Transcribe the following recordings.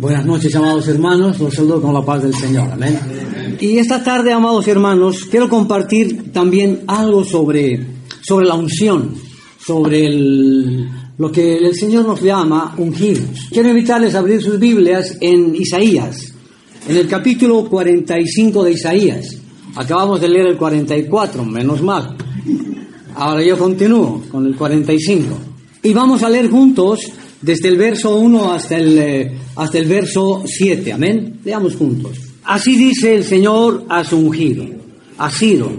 Buenas noches, amados hermanos. Los saludo con la paz del Señor. Amén. Y esta tarde, amados hermanos, quiero compartir también algo sobre, sobre la unción, sobre el, lo que el Señor nos llama ungidos. Quiero invitarles a abrir sus Biblias en Isaías, en el capítulo 45 de Isaías. Acabamos de leer el 44, menos mal. Ahora yo continúo con el 45. Y vamos a leer juntos desde el verso 1 hasta el, eh, hasta el verso 7. Amén. Leamos juntos. Así dice el Señor a su ungido, a Ciro,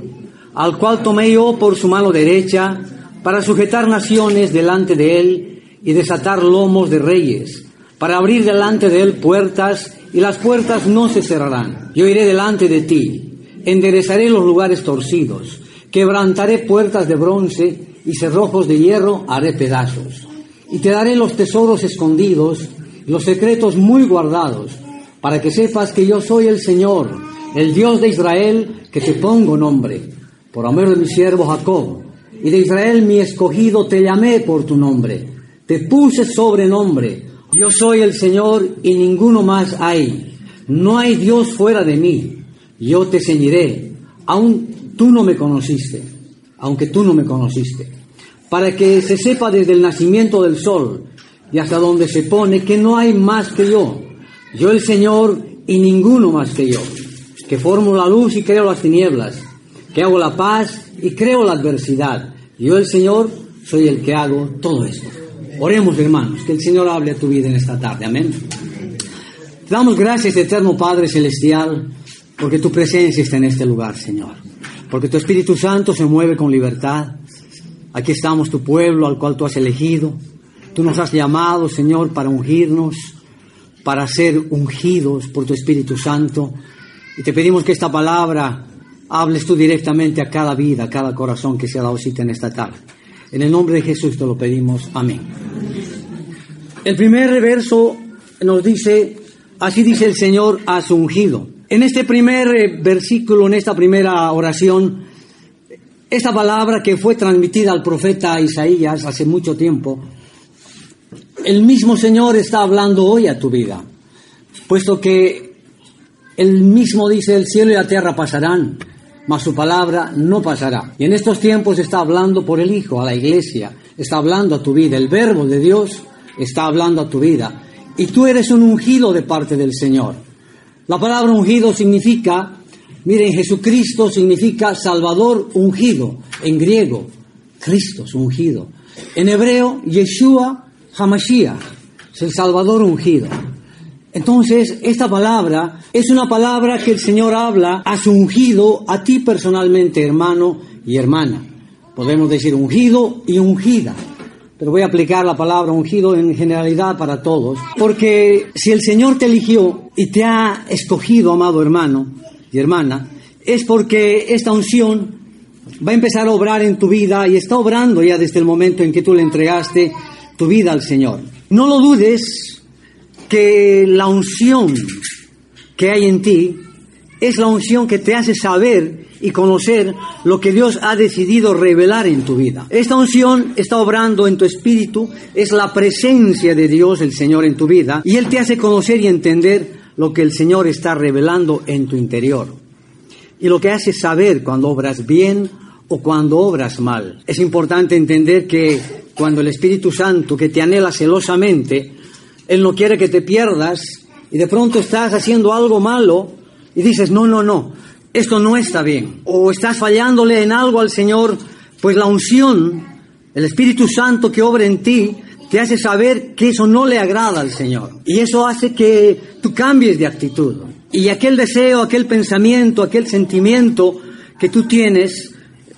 al cual tomé yo por su mano derecha para sujetar naciones delante de él y desatar lomos de reyes, para abrir delante de él puertas y las puertas no se cerrarán. Yo iré delante de ti, enderezaré los lugares torcidos, quebrantaré puertas de bronce y cerrojos de hierro haré pedazos y te daré los tesoros escondidos, los secretos muy guardados, para que sepas que yo soy el Señor, el Dios de Israel, que te pongo nombre, por amor de mi siervo Jacob, y de Israel mi escogido te llamé por tu nombre, te puse sobrenombre, yo soy el Señor y ninguno más hay, no hay Dios fuera de mí, yo te ceñiré, aun tú no me conociste, aunque tú no me conociste para que se sepa desde el nacimiento del sol y hasta donde se pone que no hay más que yo, yo el Señor y ninguno más que yo, que formo la luz y creo las tinieblas, que hago la paz y creo la adversidad. Yo el Señor soy el que hago todo esto. Oremos hermanos, que el Señor hable a tu vida en esta tarde. Amén. Te damos gracias, eterno Padre Celestial, porque tu presencia está en este lugar, Señor. Porque tu Espíritu Santo se mueve con libertad Aquí estamos tu pueblo al cual tú has elegido. Tú nos has llamado, Señor, para ungirnos, para ser ungidos por tu Espíritu Santo. Y te pedimos que esta palabra hables tú directamente a cada vida, a cada corazón que se ha dado cita en esta tarde. En el nombre de Jesús te lo pedimos. Amén. El primer verso nos dice, así dice el Señor a su ungido. En este primer eh, versículo, en esta primera oración, esta palabra que fue transmitida al profeta Isaías hace mucho tiempo, el mismo Señor está hablando hoy a tu vida, puesto que el mismo dice, el cielo y la tierra pasarán, mas su palabra no pasará. Y en estos tiempos está hablando por el Hijo, a la iglesia, está hablando a tu vida, el verbo de Dios está hablando a tu vida. Y tú eres un ungido de parte del Señor. La palabra ungido significa Miren, Jesucristo significa Salvador ungido, en griego, Cristo ungido. En hebreo, Yeshua Hamashiach, es el Salvador ungido. Entonces, esta palabra es una palabra que el Señor habla a su ungido, a ti personalmente, hermano y hermana. Podemos decir ungido y ungida. Pero voy a aplicar la palabra ungido en generalidad para todos. Porque si el Señor te eligió y te ha escogido, amado hermano, y hermana, es porque esta unción va a empezar a obrar en tu vida y está obrando ya desde el momento en que tú le entregaste tu vida al Señor. No lo dudes que la unción que hay en ti es la unción que te hace saber y conocer lo que Dios ha decidido revelar en tu vida. Esta unción está obrando en tu espíritu, es la presencia de Dios, el Señor, en tu vida, y Él te hace conocer y entender lo que el Señor está revelando en tu interior. Y lo que hace saber cuando obras bien o cuando obras mal. Es importante entender que cuando el Espíritu Santo, que te anhela celosamente, Él no quiere que te pierdas y de pronto estás haciendo algo malo y dices, no, no, no, esto no está bien. O estás fallándole en algo al Señor, pues la unción, el Espíritu Santo que obra en ti, te hace saber que eso no le agrada al Señor. Y eso hace que tú cambies de actitud. Y aquel deseo, aquel pensamiento, aquel sentimiento que tú tienes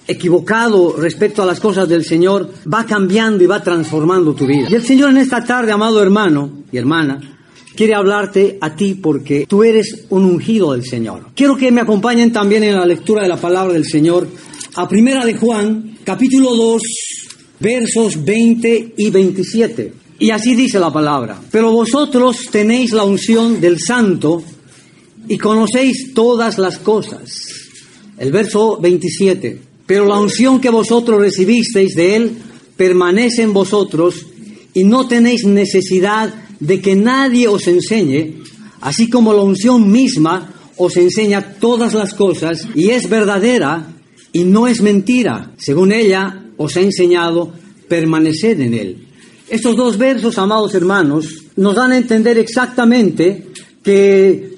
equivocado respecto a las cosas del Señor va cambiando y va transformando tu vida. Y el Señor en esta tarde, amado hermano y hermana, quiere hablarte a ti porque tú eres un ungido del Señor. Quiero que me acompañen también en la lectura de la palabra del Señor a Primera de Juan, capítulo 2, versos 20 y 27. Y así dice la palabra, pero vosotros tenéis la unción del santo y conocéis todas las cosas. El verso 27, pero la unción que vosotros recibisteis de él permanece en vosotros y no tenéis necesidad de que nadie os enseñe, así como la unción misma os enseña todas las cosas y es verdadera y no es mentira. Según ella os ha enseñado, permaneced en él. Estos dos versos, amados hermanos, nos dan a entender exactamente que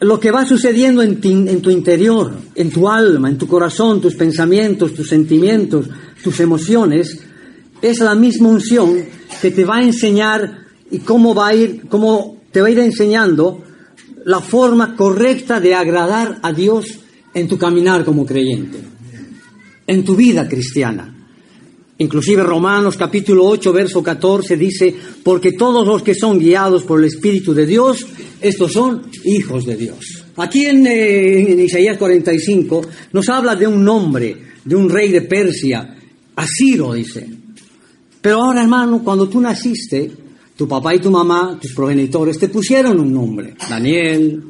lo que va sucediendo en, en, tu interior, en tu alma, en tu corazón, tus pensamientos, tus sentimientos, tus emociones, es la misma unción que te va a enseñar y cómo va a ir, cómo te va a ir enseñando la forma correcta de agradar a Dios en tu caminar como creyente, en tu vida cristiana. Inclusive Romanos capítulo 8, verso 14 dice, porque todos los que son guiados por el Espíritu de Dios, estos son hijos de Dios. Aquí en, eh, en Isaías 45 nos habla de un nombre, de un rey de Persia, Asiro dice. Pero ahora hermano, cuando tú naciste, tu papá y tu mamá, tus progenitores, te pusieron un nombre. Daniel,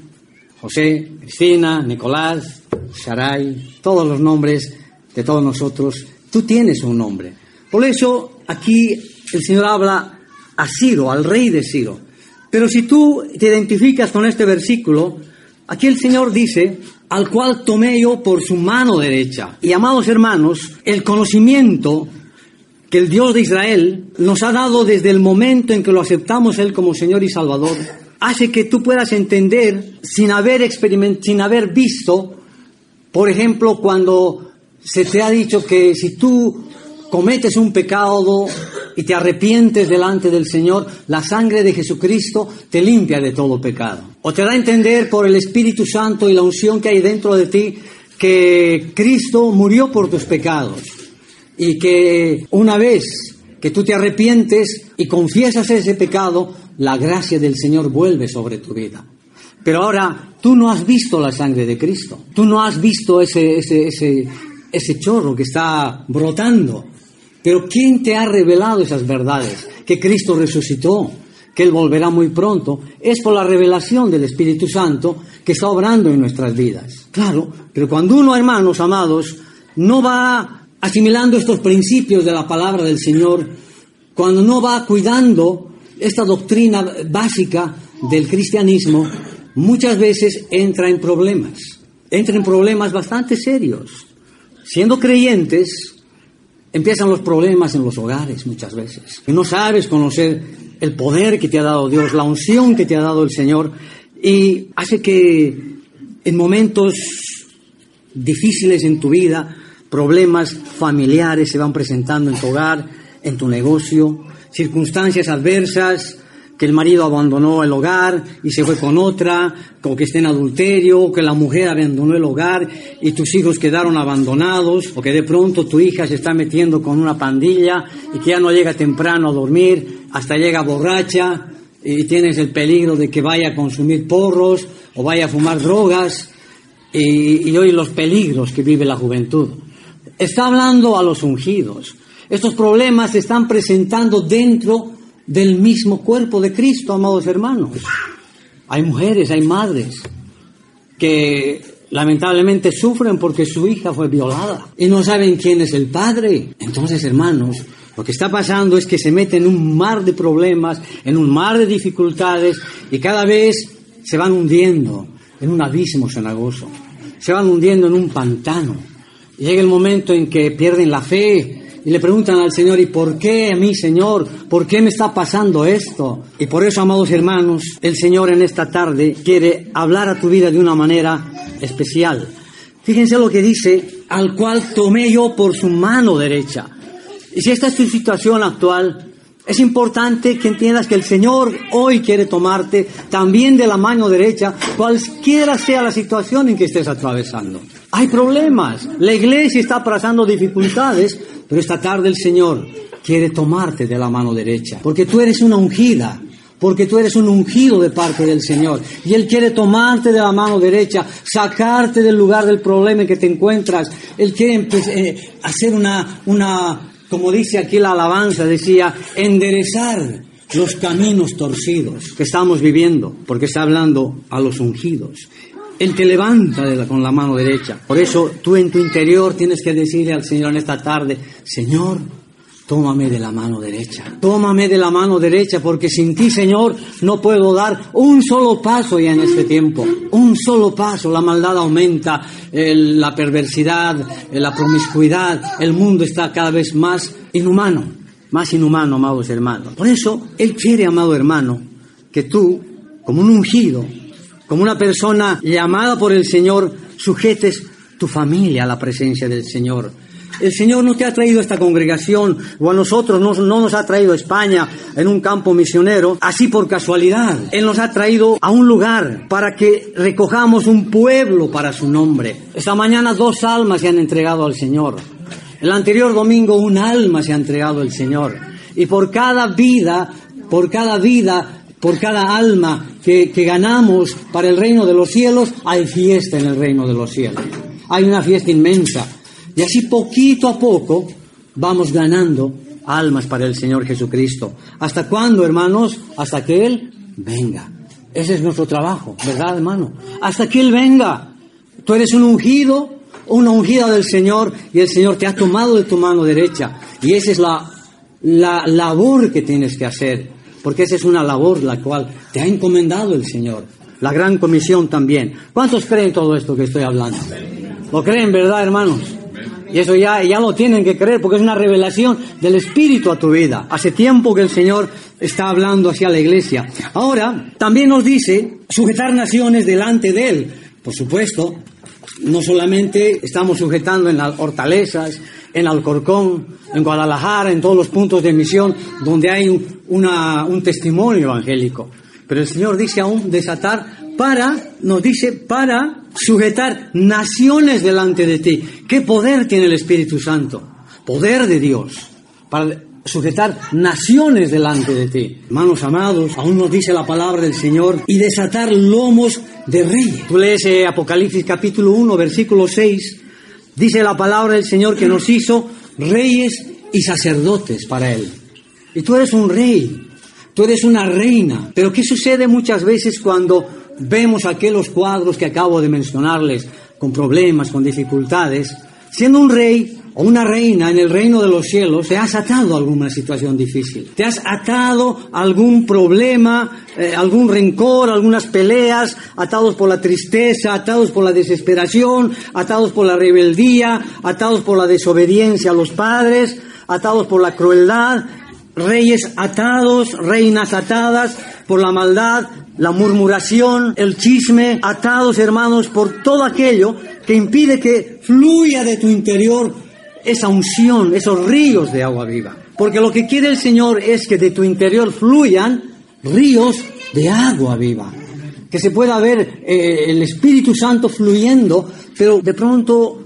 José, Cristina, Nicolás, Sarai, todos los nombres de todos nosotros Tú tienes un nombre. Por eso aquí el Señor habla a Ciro, al rey de Ciro. Pero si tú te identificas con este versículo, aquí el Señor dice, al cual tomé yo por su mano derecha. Y amados hermanos, el conocimiento que el Dios de Israel nos ha dado desde el momento en que lo aceptamos Él como Señor y Salvador, hace que tú puedas entender sin haber experimentado, sin haber visto, por ejemplo, cuando se te ha dicho que si tú cometes un pecado y te arrepientes delante del Señor, la sangre de Jesucristo te limpia de todo pecado. O te da a entender por el Espíritu Santo y la unción que hay dentro de ti que Cristo murió por tus pecados y que una vez que tú te arrepientes y confiesas ese pecado, la gracia del Señor vuelve sobre tu vida. Pero ahora tú no has visto la sangre de Cristo, tú no has visto ese, ese, ese, ese chorro que está brotando. Pero ¿quién te ha revelado esas verdades? Que Cristo resucitó, que Él volverá muy pronto. Es por la revelación del Espíritu Santo que está obrando en nuestras vidas. Claro, pero cuando uno, hermanos amados, no va asimilando estos principios de la palabra del Señor, cuando no va cuidando esta doctrina básica del cristianismo, muchas veces entra en problemas. Entra en problemas bastante serios. Siendo creyentes, empiezan los problemas en los hogares muchas veces. Y no sabes conocer el poder que te ha dado Dios, la unción que te ha dado el Señor, y hace que en momentos difíciles en tu vida, problemas familiares se van presentando en tu hogar, en tu negocio, circunstancias adversas, el marido abandonó el hogar y se fue con otra, o que esté en adulterio, o que la mujer abandonó el hogar y tus hijos quedaron abandonados, o que de pronto tu hija se está metiendo con una pandilla y que ya no llega temprano a dormir, hasta llega borracha y tienes el peligro de que vaya a consumir porros o vaya a fumar drogas y, y hoy los peligros que vive la juventud. Está hablando a los ungidos. Estos problemas se están presentando dentro del mismo cuerpo de Cristo, amados hermanos. Hay mujeres, hay madres que lamentablemente sufren porque su hija fue violada y no saben quién es el padre. Entonces, hermanos, lo que está pasando es que se meten en un mar de problemas, en un mar de dificultades y cada vez se van hundiendo en un abismo cenagoso, se van hundiendo en un pantano. Llega el momento en que pierden la fe, y le preguntan al Señor, ¿y por qué a mí, Señor? ¿Por qué me está pasando esto? Y por eso, amados hermanos, el Señor en esta tarde quiere hablar a tu vida de una manera especial. Fíjense lo que dice, al cual tomé yo por su mano derecha. Y si esta es tu situación actual, es importante que entiendas que el Señor hoy quiere tomarte también de la mano derecha, cualquiera sea la situación en que estés atravesando. Hay problemas, la iglesia está pasando dificultades, pero esta tarde el Señor quiere tomarte de la mano derecha, porque tú eres una ungida, porque tú eres un ungido de parte del Señor. Y Él quiere tomarte de la mano derecha, sacarte del lugar del problema en que te encuentras. Él quiere eh, hacer una, una, como dice aquí la alabanza, decía, enderezar los caminos torcidos que estamos viviendo, porque está hablando a los ungidos. Él te levanta con la mano derecha. Por eso tú en tu interior tienes que decirle al Señor en esta tarde, Señor, tómame de la mano derecha, tómame de la mano derecha, porque sin ti, Señor, no puedo dar un solo paso ya en este tiempo, un solo paso. La maldad aumenta, la perversidad, la promiscuidad, el mundo está cada vez más inhumano, más inhumano, amados hermanos. Por eso, Él quiere, amado hermano, que tú, como un ungido, como una persona llamada por el Señor, sujetes tu familia a la presencia del Señor el Señor no te ha traído a esta congregación o a nosotros no, nos ha traído a España en un campo misionero así por casualidad. Él nos ha traído a un lugar para que recojamos un pueblo para su nombre. Esta mañana dos almas se han entregado al Señor. El anterior domingo un alma se ha entregado al Señor. Y por cada vida, por cada vida, por cada alma que, ganamos para el reino de los cielos, hay fiesta en el reino de los cielos. Hay una fiesta inmensa. Y así poquito a poco vamos ganando almas para el Señor Jesucristo. ¿Hasta cuándo, hermanos? Hasta que Él venga. Ese es nuestro trabajo, ¿verdad, hermano? Hasta que Él venga. Tú eres un ungido, una ungida del Señor, y el Señor te ha tomado de tu mano derecha. Y esa es la, la labor que tienes que hacer, porque esa es una labor la cual te ha encomendado el Señor. La gran comisión también. ¿Cuántos creen todo esto que estoy hablando? ¿Lo creen, verdad, hermanos? Y eso ya, ya lo tienen que creer porque es una revelación del Espíritu a tu vida. Hace tiempo que el Señor está hablando hacia la iglesia. Ahora, también nos dice sujetar naciones delante de Él. Por supuesto, no solamente estamos sujetando en las hortalezas, en Alcorcón, en Guadalajara, en todos los puntos de misión donde hay un testimonio evangélico. Pero el Señor dice aún desatar para, nos dice, para sujetar naciones delante de ti. ¿Qué poder tiene el Espíritu Santo? Poder de Dios. Para sujetar naciones delante de ti. Hermanos amados, aún nos dice la palabra del Señor, y desatar lomos de reyes. Tú lees eh, Apocalipsis capítulo 1, versículo 6, dice la palabra del Señor que nos hizo reyes y sacerdotes para Él. Y tú eres un rey, tú eres una reina. Pero ¿qué sucede muchas veces cuando vemos aquellos cuadros que acabo de mencionarles, con problemas, con dificultades, siendo un rey o una reina en el reino de los cielos, te has atado a alguna situación difícil, te has atado a algún problema, eh, algún rencor, algunas peleas, atados por la tristeza, atados por la desesperación, atados por la rebeldía, atados por la desobediencia a los padres, atados por la crueldad, reyes atados, reinas atadas por la maldad, la murmuración, el chisme, atados hermanos por todo aquello que impide que fluya de tu interior esa unción, esos ríos de agua viva. Porque lo que quiere el Señor es que de tu interior fluyan ríos de agua viva. Que se pueda ver eh, el Espíritu Santo fluyendo, pero de pronto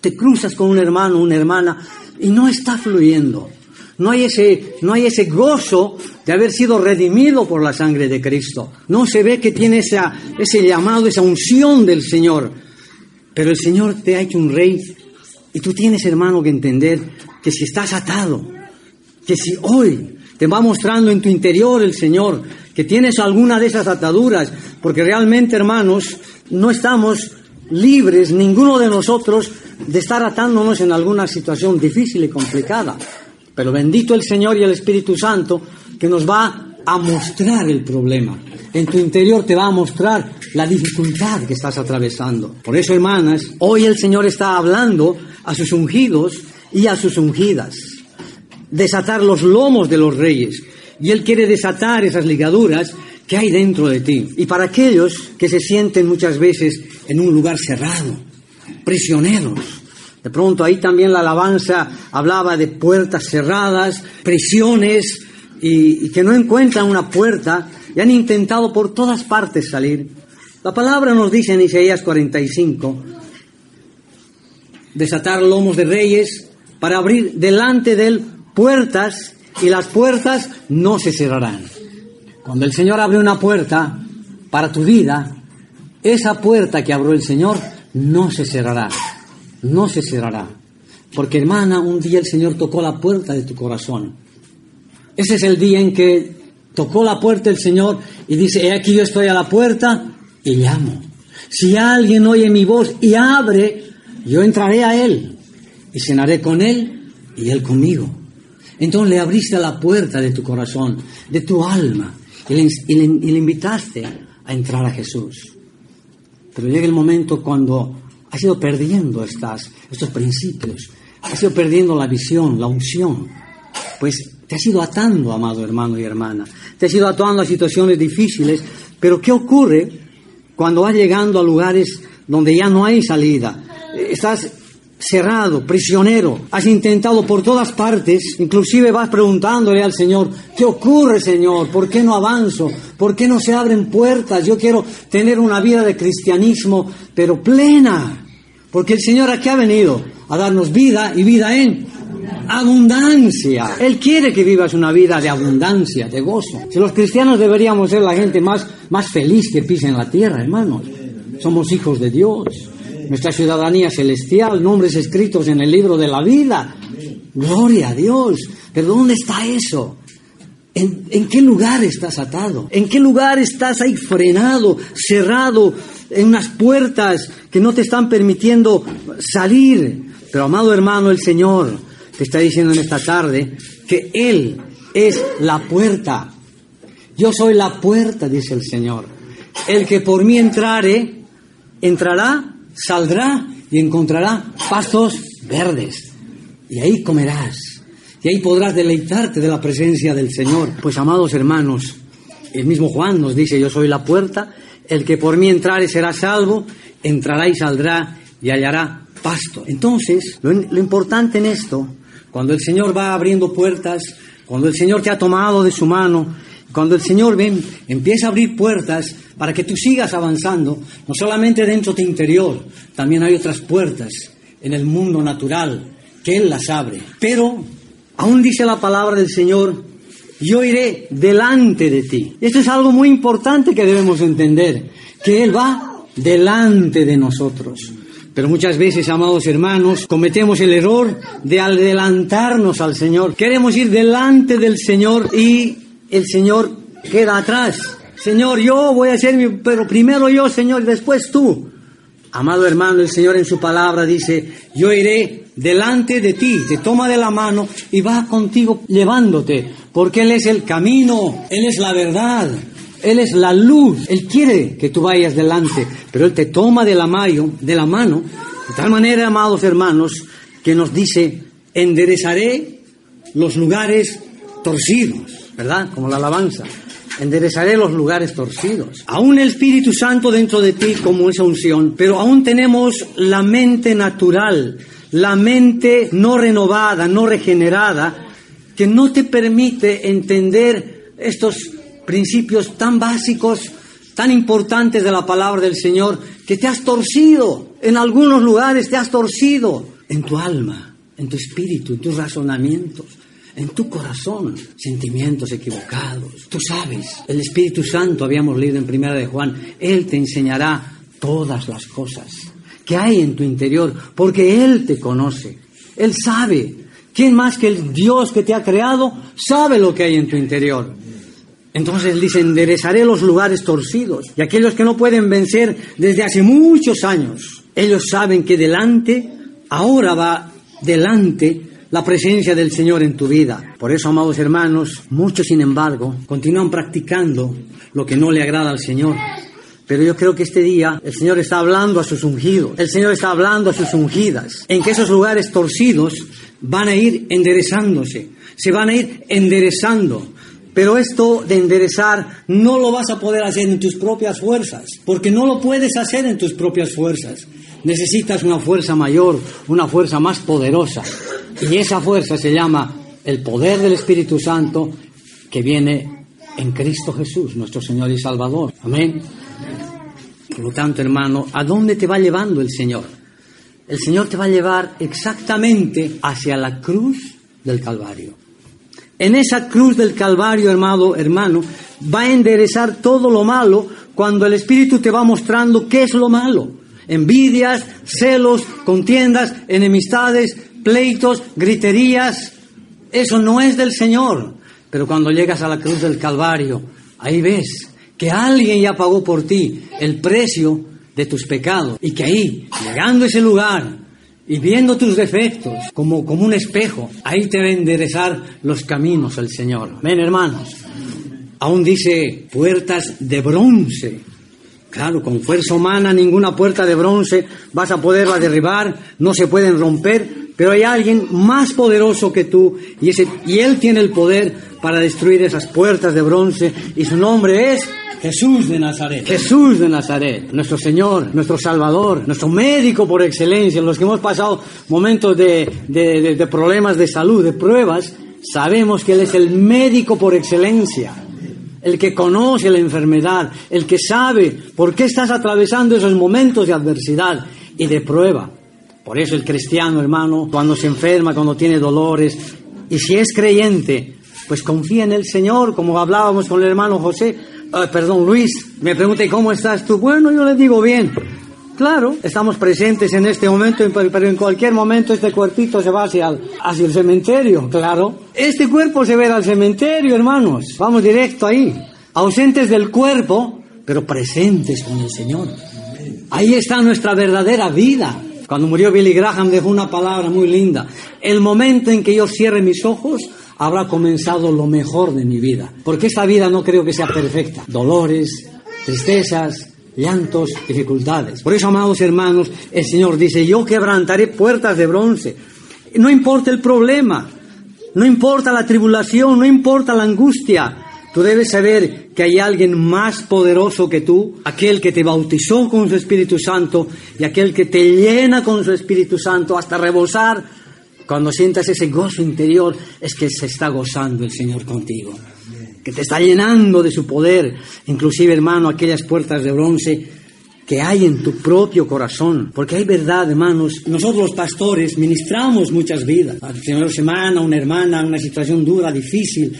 te cruzas con un hermano, una hermana, y no está fluyendo. No hay ese, no hay ese gozo de haber sido redimido por la sangre de Cristo. No se ve que tiene esa, ese llamado, esa unción del Señor. Pero el Señor te ha hecho un rey y tú tienes, hermano, que entender que si estás atado, que si hoy te va mostrando en tu interior el Señor que tienes alguna de esas ataduras, porque realmente, hermanos, no estamos libres, ninguno de nosotros, de estar atándonos en alguna situación difícil y complicada. Pero bendito el Señor y el Espíritu Santo que nos va a mostrar el problema. En tu interior te va a mostrar la dificultad que estás atravesando. Por eso, hermanas, hoy el Señor está hablando a sus ungidos y a sus ungidas. Desatar los lomos de los reyes. Y Él quiere desatar esas ligaduras que hay dentro de ti. Y para aquellos que se sienten muchas veces en un lugar cerrado, prisioneros, de pronto ahí también la alabanza hablaba de puertas cerradas, prisiones, y, que no encuentran una puerta y han intentado por todas partes salir. La palabra nos dice en Isaías 45, desatar lomos de reyes para abrir delante de él puertas y las puertas no se cerrarán. Cuando el Señor abre una puerta para tu vida, esa puerta que abrió el Señor no se cerrará no se cerrará. Porque hermana, un día el Señor tocó la puerta de tu corazón. Ese es el día en que tocó la puerta el Señor y dice, he aquí yo estoy a la puerta y llamo. Si alguien oye mi voz y abre, yo entraré a Él y cenaré con Él y Él conmigo. Entonces le abriste la puerta de tu corazón, de tu alma, y le, invitaste a entrar a Jesús. Pero llega el momento cuando has ido perdiendo estas, estos principios, has ido perdiendo la visión, la unción, pues te has ido atando, amado hermano y hermana, te has ido atando a situaciones difíciles, pero ¿qué ocurre cuando vas llegando a lugares donde ya no hay salida? Estás cerrado, prisionero, has intentado por todas partes, inclusive vas preguntándole al Señor, ¿qué ocurre Señor? ¿Por qué no avanzo? ¿Por qué no se abren puertas? Yo quiero tener una vida de cristianismo, pero plena, porque el Señor aquí ha venido a darnos vida y vida en abundancia. Él quiere que vivas una vida de abundancia, de gozo. Si los cristianos deberíamos ser la gente más, más feliz que pisa en la tierra, hermanos. Somos hijos de Dios. Nuestra ciudadanía celestial, nombres escritos en el libro de la vida. Gloria a Dios. Pero ¿dónde está eso? ¿En, en qué lugar estás atado? ¿En qué lugar estás ahí frenado, cerrado, en unas puertas que no te están permitiendo salir? Pero amado hermano, el Señor te está diciendo en esta tarde que Él es la puerta. Yo soy la puerta, dice el Señor. El que por mí entrare, entrará, saldrá y encontrará pastos verdes. Y ahí comerás. Y ahí podrás deleitarte de la presencia del Señor. Pues amados hermanos, el mismo Juan nos dice, yo soy la puerta, el que por mí entrare será salvo, entrará y saldrá y hallará pasto. Entonces, lo, importante en esto, cuando el Señor va abriendo puertas, cuando el Señor te ha tomado de su mano, cuando el Señor ven, empieza a abrir puertas para que tú sigas avanzando, no solamente dentro de tu interior, también hay otras puertas en el mundo natural que Él las abre. Pero aún dice la palabra del Señor, yo iré delante de ti. Esto es algo muy importante que debemos entender, que Él va delante de nosotros. Pero muchas veces, amados hermanos, cometemos el error de adelantarnos al Señor. Queremos ir delante del Señor y el Señor queda atrás. Señor, yo voy a hacer mi, pero primero yo, Señor, y después tú. Amado hermano, el Señor en su palabra dice, yo iré delante de ti, te toma de la mano y va contigo llevándote, porque Él es el camino, Él es la verdad, Él es la luz, Él quiere que tú vayas delante, pero Él te toma de la, mayo, de la mano, de tal manera, amados hermanos, que nos dice, enderezaré los lugares torcidos, ¿verdad? Como la alabanza. Enderezaré los lugares torcidos. Aún el Espíritu Santo dentro de ti como esa unción, pero aún tenemos la mente natural, la mente no renovada, no regenerada, que no te permite entender estos principios tan básicos, tan importantes de la palabra del Señor, que te has torcido. En algunos lugares te has torcido en tu alma, en tu espíritu, en tus razonamientos en tu corazón sentimientos equivocados. Tú sabes, el Espíritu Santo, habíamos leído en Primera de Juan, Él te enseñará todas las cosas que hay en tu interior, porque Él te conoce, Él sabe. ¿Quién más que el Dios que te ha creado sabe lo que hay en tu interior? Entonces dice, enderezaré los lugares torcidos y aquellos que no pueden vencer desde hace muchos años. Ellos saben que delante, ahora va delante la presencia del Señor en tu vida. Por eso, amados hermanos, muchos, sin embargo, continúan practicando lo que no le agrada al Señor. Pero yo creo que este día el Señor está hablando a sus ungidos, el Señor está hablando a sus ungidas, en que esos lugares torcidos van a ir enderezándose, se van a ir enderezando. Pero esto de enderezar no lo vas a poder hacer en tus propias fuerzas, porque no lo puedes hacer en tus propias fuerzas. Necesitas una fuerza mayor, una fuerza más poderosa. Y esa fuerza se llama el poder del Espíritu Santo que viene en Cristo Jesús, nuestro Señor y Salvador. Amén. Por lo tanto, hermano, ¿a dónde te va llevando el Señor? El Señor te va a llevar exactamente hacia la cruz del Calvario. En esa cruz del Calvario, hermano, hermano, va a enderezar todo lo malo cuando el Espíritu te va mostrando qué es lo malo. Envidias, celos, contiendas, enemistades, pleitos, griterías. Eso no es del Señor. Pero cuando llegas a la cruz del Calvario, ahí ves que alguien ya pagó por ti el precio de tus pecados y que ahí, llegando a ese lugar, y viendo tus defectos como, como un espejo, ahí te va a enderezar los caminos el Señor. Ven, hermanos. Aún dice puertas de bronce. Claro, con fuerza humana ninguna puerta de bronce vas a poderla derribar, no se pueden romper, pero hay alguien más poderoso que tú y, ese, y Él tiene el poder para destruir esas puertas de bronce y su nombre es Jesús de Nazaret. Jesús de Nazaret, nuestro Señor, nuestro Salvador, nuestro médico por excelencia, los que hemos pasado momentos de, de, de, problemas de salud, de pruebas, sabemos que Él es el médico por excelencia, el que conoce la enfermedad, el que sabe por qué estás atravesando esos momentos de adversidad y de prueba. Por eso el cristiano, hermano, cuando se enferma, cuando tiene dolores, y si es creyente, pues confía en el Señor, como hablábamos con el hermano José, Ah, perdón, Luis, me pregunta, ¿y cómo estás tú? Bueno, yo le digo bien. Claro, estamos presentes en este momento, pero en cualquier momento este cuerpito se va hacia el, cementerio, claro. Este cuerpo se ve al cementerio, hermanos. Vamos directo ahí. Ausentes del cuerpo, pero presentes con el Señor. Ahí está nuestra verdadera vida. Cuando murió Billy Graham dejó una palabra muy linda. El momento en que yo cierre mis ojos, habrá comenzado lo mejor de mi vida. Porque esta vida no creo que sea perfecta. Dolores, tristezas, llantos, dificultades. Por eso, amados hermanos, el Señor dice, yo quebrantaré puertas de bronce. No importa el problema, no importa la tribulación, no importa la angustia. Tú debes saber que hay alguien más poderoso que tú, aquel que te bautizó con su Espíritu Santo y aquel que te llena con su Espíritu Santo hasta rebosar cuando sientas ese gozo interior, es que se está gozando el Señor contigo, que te está llenando de su poder, inclusive hermano, aquellas puertas de bronce que hay en tu propio corazón, porque hay verdad, hermanos. Nosotros los pastores ministramos muchas vidas. La primera semana, una hermana, una situación dura, difícil,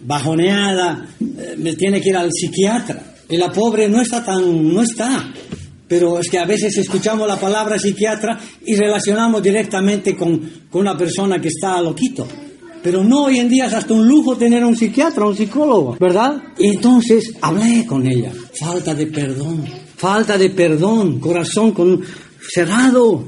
bajoneada, eh, me tiene que ir al psiquiatra. Y la pobre no está tan, no está pero es que a veces escuchamos la palabra psiquiatra y relacionamos directamente con, con una persona que está loquito. Pero no, hoy en día es hasta un lujo tener un psiquiatra, un psicólogo, ¿verdad? Y entonces hablé con ella. Falta de perdón, falta de perdón, corazón con, cerrado.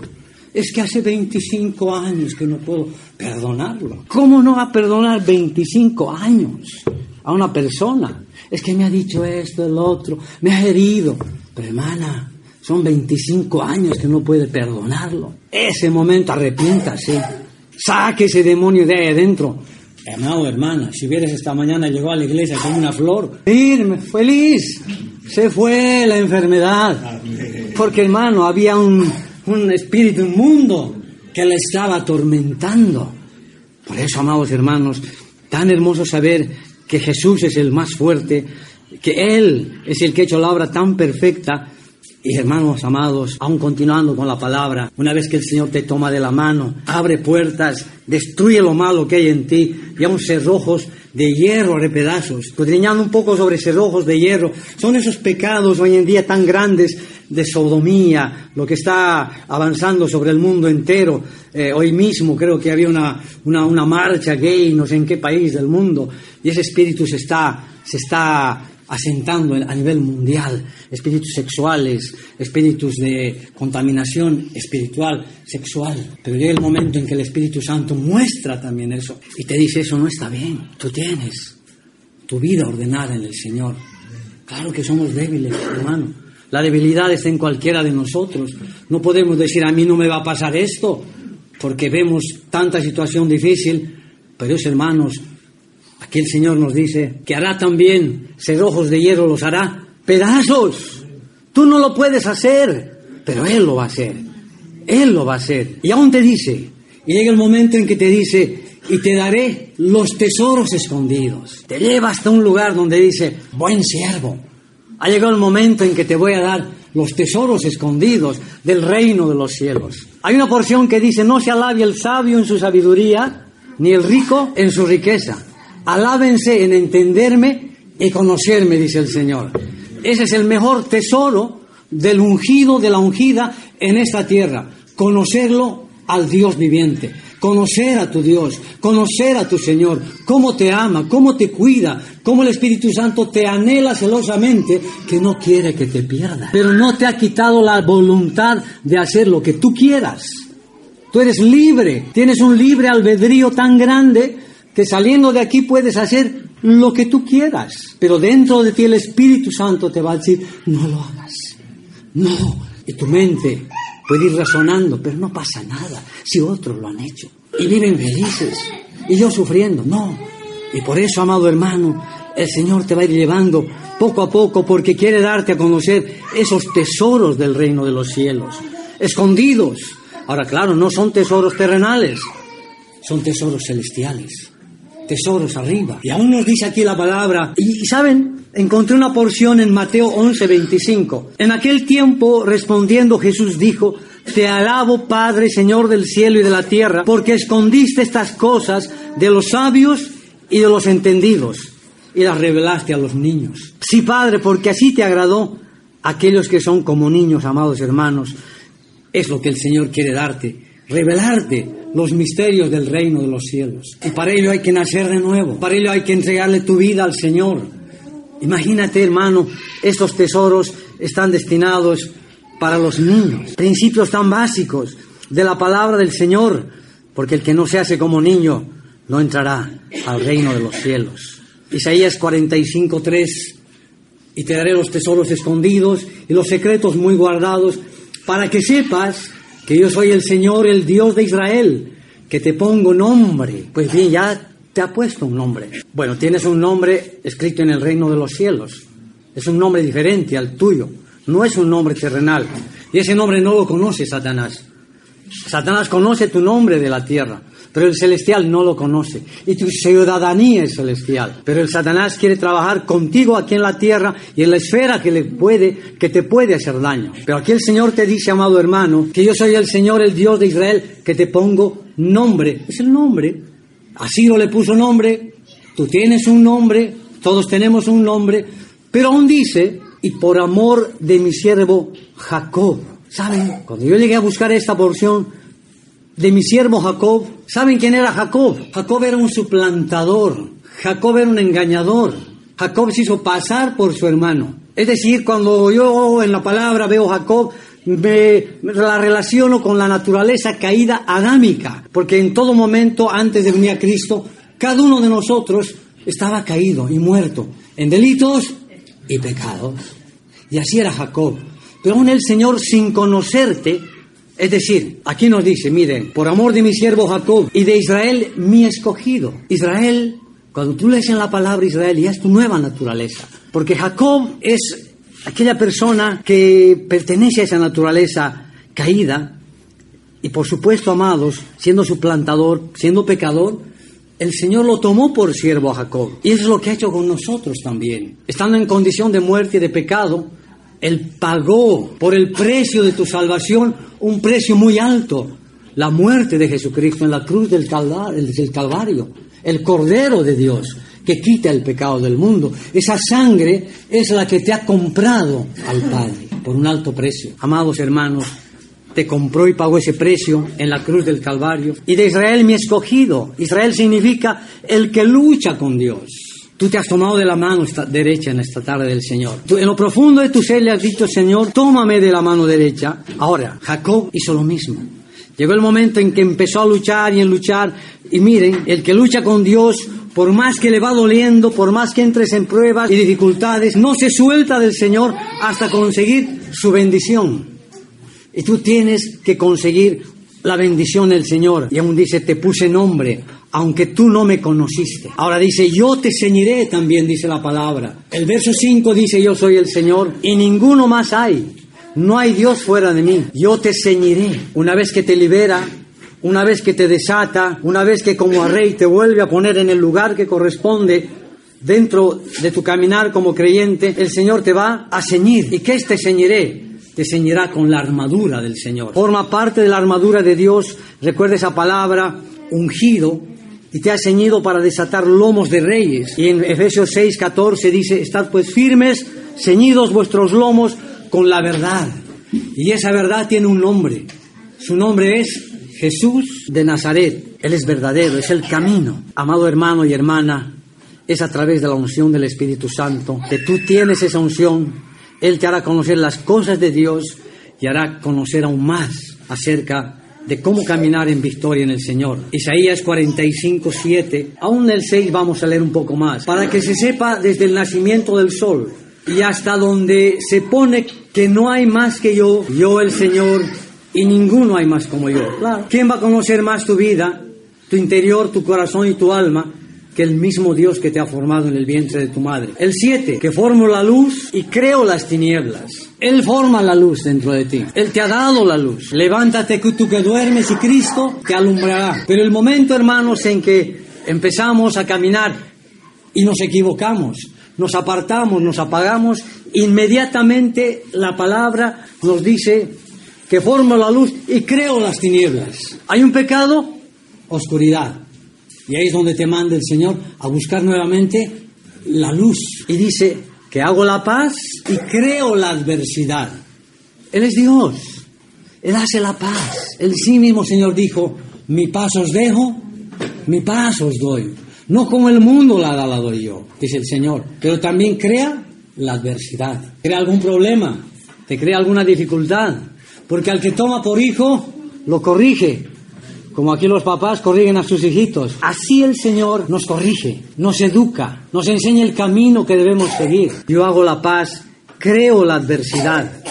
Es que hace 25 años que no puedo perdonarlo. ¿Cómo no va a perdonar 25 años a una persona? Es que me ha dicho esto, el otro, me ha herido. Pero hermana, son 25 años que no puede perdonarlo. Ese momento arrepiéntase. Saque ese demonio de ahí adentro. Hermano, hermana, si hubieras esta mañana llegó a la iglesia con una flor, firme, feliz, se fue la enfermedad. Porque hermano, había un, un espíritu inmundo que le estaba atormentando. Por eso, amados hermanos, tan hermoso saber que Jesús es el más fuerte, que Él es el que ha hecho la obra tan perfecta y hermanos amados, aún continuando con la palabra, una vez que el Señor te toma de la mano, abre puertas, destruye lo malo que hay en ti, aún cerrojos de hierro de pedazos. Un poco sobre cerrojos de hierro, son esos pecados hoy en día tan grandes de sodomía, lo que está avanzando sobre el mundo entero. Eh, hoy mismo creo que había una, una, una marcha gay, no sé en qué país del mundo, y ese espíritu se está, se está asentando a nivel mundial, espíritus sexuales, espíritus de contaminación espiritual, sexual. Pero llega el momento en que el Espíritu Santo muestra también eso y te dice, eso no está bien, tú tienes tu vida ordenada en el Señor. Claro que somos débiles, hermano. La debilidad está en cualquiera de nosotros. No podemos decir, a mí no me va a pasar esto, porque vemos tanta situación difícil, pero es, hermanos, Aquí el Señor nos dice que hará también cerrojos de hierro, los hará pedazos. Tú no lo puedes hacer, pero Él lo va a hacer. Él lo va a hacer. Y aún te dice, y llega el momento en que te dice, y te daré los tesoros escondidos. Te lleva hasta un lugar donde dice, buen siervo. Ha llegado el momento en que te voy a dar los tesoros escondidos del reino de los cielos. Hay una porción que dice, no se alabe el sabio en su sabiduría, ni el rico en su riqueza Alábense en entenderme y conocerme, dice el Señor. Ese es el mejor tesoro del ungido, de la ungida en esta tierra. Conocerlo al Dios viviente. Conocer a tu Dios, conocer a tu Señor, cómo te ama, cómo te cuida, cómo el Espíritu Santo te anhela celosamente, que no quiere que te pierdas, pero no te ha quitado la voluntad de hacer lo que tú quieras. Tú eres libre, tienes un libre albedrío tan grande que saliendo de aquí puedes hacer lo que tú quieras. Pero dentro de ti el Espíritu Santo te va a decir, no lo hagas. No. Y tu mente puede ir razonando, pero no pasa nada si otros lo han hecho. Y viven felices. Y yo sufriendo. No. Y por eso, amado hermano, el Señor te va a ir llevando poco a poco porque quiere darte a conocer esos tesoros del reino de los cielos, escondidos. Ahora, claro, no son tesoros terrenales, son tesoros celestiales, tesoros arriba. Y aún nos dice aquí la palabra, y, saben, encontré una porción en Mateo 11, 25. En aquel tiempo, respondiendo Jesús dijo, te alabo, Padre, Señor del cielo y de la tierra, porque escondiste estas cosas de los sabios y de los entendidos y las revelaste a los niños. Sí, Padre, porque así te agradó aquellos que son como niños, amados hermanos. Es lo que el Señor quiere darte, revelarte los misterios del reino de los cielos. Y para ello hay que nacer de nuevo, para ello hay que entregarle tu vida al Señor. Imagínate, hermano, estos tesoros están destinados para los niños, principios tan básicos de la palabra del Señor, porque el que no se hace como niño no entrará al reino de los cielos. Isaías 45, 3, y te daré los tesoros escondidos y los secretos muy guardados, para que sepas que yo soy el Señor, el Dios de Israel, que te pongo nombre. Pues bien, ya te ha puesto un nombre. Bueno, tienes un nombre escrito en el reino de los cielos. Es un nombre diferente al tuyo. No es un nombre terrenal. Y ese nombre no lo conoce Satanás. Satanás conoce tu nombre de la tierra pero el celestial no lo conoce. Y tu ciudadanía es celestial. Pero el Satanás quiere trabajar contigo aquí en la tierra y en la esfera que, le puede, que te puede hacer daño. Pero aquí el Señor te dice, amado hermano, que yo soy el Señor, el Dios de Israel, que te pongo nombre. Es el nombre. Así lo le puso nombre. Tú tienes un nombre, todos tenemos un nombre. Pero aún dice, y por amor de mi siervo Jacob. ¿Saben? Cuando yo llegué a buscar esta porción, de mi siervo Jacob. ¿Saben quién era Jacob? Jacob era un suplantador. Jacob era un engañador. Jacob se hizo pasar por su hermano. Es decir, cuando yo en la palabra veo Jacob, me la relaciono con la naturaleza caída adámica, porque en todo momento antes de venir a Cristo, cada uno de nosotros estaba caído y muerto en delitos y pecados. Y así era Jacob. Pero aún el Señor, sin conocerte, es decir, aquí nos dice, miren, por amor de mi siervo Jacob y de Israel mi escogido. Israel, cuando tú lees en la palabra Israel, ya es tu nueva naturaleza. Porque Jacob es aquella persona que pertenece a esa naturaleza caída. Y por supuesto, amados, siendo suplantador, siendo pecador, el Señor lo tomó por siervo a Jacob. Y eso es lo que ha hecho con nosotros también. Estando en condición de muerte y de pecado, él pagó por el precio de tu salvación un precio muy alto, la muerte de Jesucristo en la cruz del Calvario, el Cordero de Dios que quita el pecado del mundo. Esa sangre es la que te ha comprado al Padre por un alto precio. Amados hermanos, te compró y pagó ese precio en la cruz del Calvario. Y de Israel mi escogido. Israel significa el que lucha con Dios. Tú te has tomado de la mano esta derecha en esta tarde del Señor. Tú, en lo profundo de tu ser le has dicho, Señor, tómame de la mano derecha. Ahora, Jacob hizo lo mismo. Llegó el momento en que empezó a luchar y en luchar. Y miren, el que lucha con Dios, por más que le va doliendo, por más que entres en pruebas y dificultades, no se suelta del Señor hasta conseguir su bendición. Y tú tienes que conseguir la bendición del Señor. Y aún dice, te puse nombre aunque tú no me conociste. Ahora dice, yo te ceñiré también, dice la palabra. El verso 5 dice, yo soy el Señor y ninguno más hay. No hay Dios fuera de mí. Yo te ceñiré. Una vez que te libera, una vez que te desata, una vez que como a rey te vuelve a poner en el lugar que corresponde dentro de tu caminar como creyente, el Señor te va a ceñir. ¿Y qué es te ceñiré? Te ceñirá con la armadura del Señor. Forma parte de la armadura de Dios. Recuerda esa palabra, ungido, y te ha ceñido para desatar lomos de reyes. Y en Efesios 6, 14 dice, estad pues firmes, ceñidos vuestros lomos con la verdad. Y esa verdad tiene un nombre. Su nombre es Jesús de Nazaret. Él es verdadero, es el camino. Amado hermano y hermana, es a través de la unción del Espíritu Santo que tú tienes esa unción. Él te hará conocer las cosas de Dios y hará conocer aún más acerca de cómo caminar en victoria en el Señor. Isaías 45, 7, aún el 6 vamos a leer un poco más, para que se sepa desde el nacimiento del sol y hasta donde se pone que no hay más que yo, yo el Señor, y ninguno hay más como yo. Claro. ¿Quién va a conocer más tu vida, tu interior, tu corazón y tu alma? Que el mismo Dios que te ha formado en el vientre de tu madre. El 7, que formo la luz y creo las tinieblas. Él forma la luz dentro de ti. Él te ha dado la luz. Levántate tú que duermes y Cristo te alumbrará. Pero el momento, hermanos, en que empezamos a caminar y nos equivocamos, nos apartamos, nos apagamos, inmediatamente la palabra nos dice que formo la luz y creo las tinieblas. Hay un pecado, oscuridad. Y ahí es donde te manda el Señor a buscar nuevamente la luz. Y dice que hago la paz y creo la adversidad. Él es Dios. Él hace la paz. El sí mismo Señor dijo, mi paz os dejo, mi paz os doy. No como el mundo la da, la doy yo, dice el Señor. Pero también crea la adversidad. Crea algún problema, te crea alguna dificultad. Porque al que toma por hijo, lo corrige. Como aquí los papás corrigen a sus hijitos. Así el Señor nos corrige, nos educa, nos enseña el camino que debemos seguir. Yo hago la paz, creo la adversidad.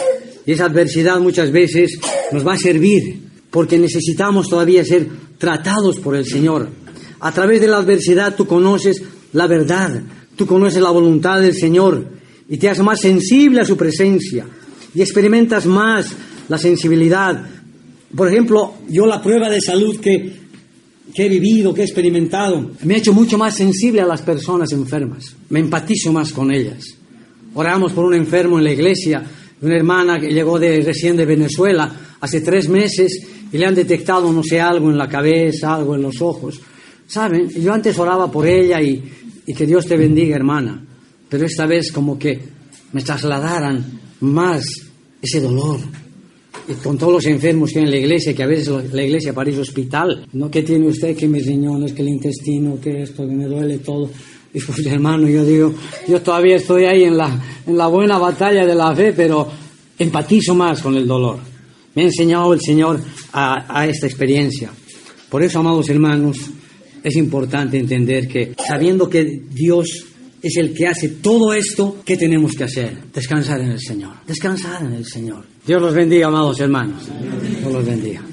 Y esa adversidad muchas veces nos va a servir porque necesitamos todavía ser tratados por el Señor. A través de la adversidad tú conoces la verdad, tú conoces la voluntad del Señor y te haces más sensible a su presencia y experimentas más la sensibilidad por ejemplo, yo la prueba de salud que, he vivido, que he experimentado, me ha hecho mucho más sensible a las personas enfermas. Me empatizo más con ellas. Oramos por un enfermo en la iglesia, una hermana que llegó de, recién de Venezuela hace tres meses y le han detectado, no sé, algo en la cabeza, algo en los ojos. ¿Saben? Yo antes oraba por ella y que Dios te bendiga, hermana. Pero esta vez como que me trasladaran más ese dolor, con todos los enfermos que hay en la iglesia, que a veces la iglesia parece hospital, ¿no? ¿Qué tiene usted? Que mis riñones, que el intestino, que esto, que me duele todo. Y pues hermano, yo digo, yo todavía estoy ahí en la, en la buena batalla de la fe, pero empatizo más con el dolor. Me ha enseñado el Señor a, a esta experiencia. Por eso, amados hermanos, es importante entender que sabiendo que Dios es el que hace todo esto, ¿qué tenemos que hacer? Descansar en el Señor. Descansar en el Señor. Dios los bendiga, amados hermanos. Dios los bendiga.